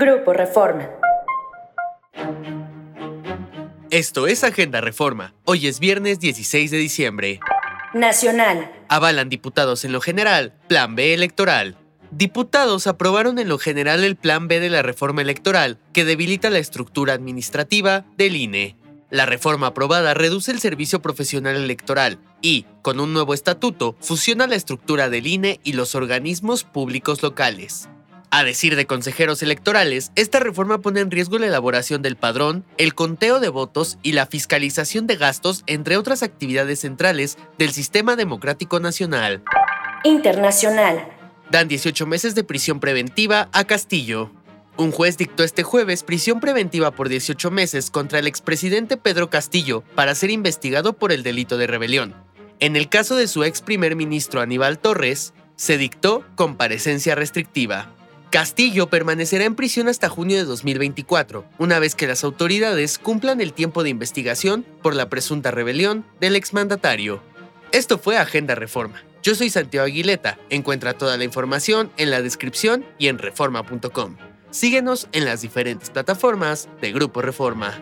Grupo Reforma. Esto es Agenda Reforma. Hoy es viernes 16 de diciembre. Nacional. Avalan diputados en lo general, Plan B electoral. Diputados aprobaron en lo general el Plan B de la reforma electoral, que debilita la estructura administrativa del INE. La reforma aprobada reduce el servicio profesional electoral y, con un nuevo estatuto, fusiona la estructura del INE y los organismos públicos locales. A decir de consejeros electorales, esta reforma pone en riesgo la elaboración del padrón, el conteo de votos y la fiscalización de gastos, entre otras actividades centrales del sistema democrático nacional. Internacional. Dan 18 meses de prisión preventiva a Castillo. Un juez dictó este jueves prisión preventiva por 18 meses contra el expresidente Pedro Castillo para ser investigado por el delito de rebelión. En el caso de su ex primer ministro Aníbal Torres, se dictó comparecencia restrictiva. Castillo permanecerá en prisión hasta junio de 2024, una vez que las autoridades cumplan el tiempo de investigación por la presunta rebelión del exmandatario. Esto fue Agenda Reforma. Yo soy Santiago Aguileta. Encuentra toda la información en la descripción y en reforma.com. Síguenos en las diferentes plataformas de Grupo Reforma.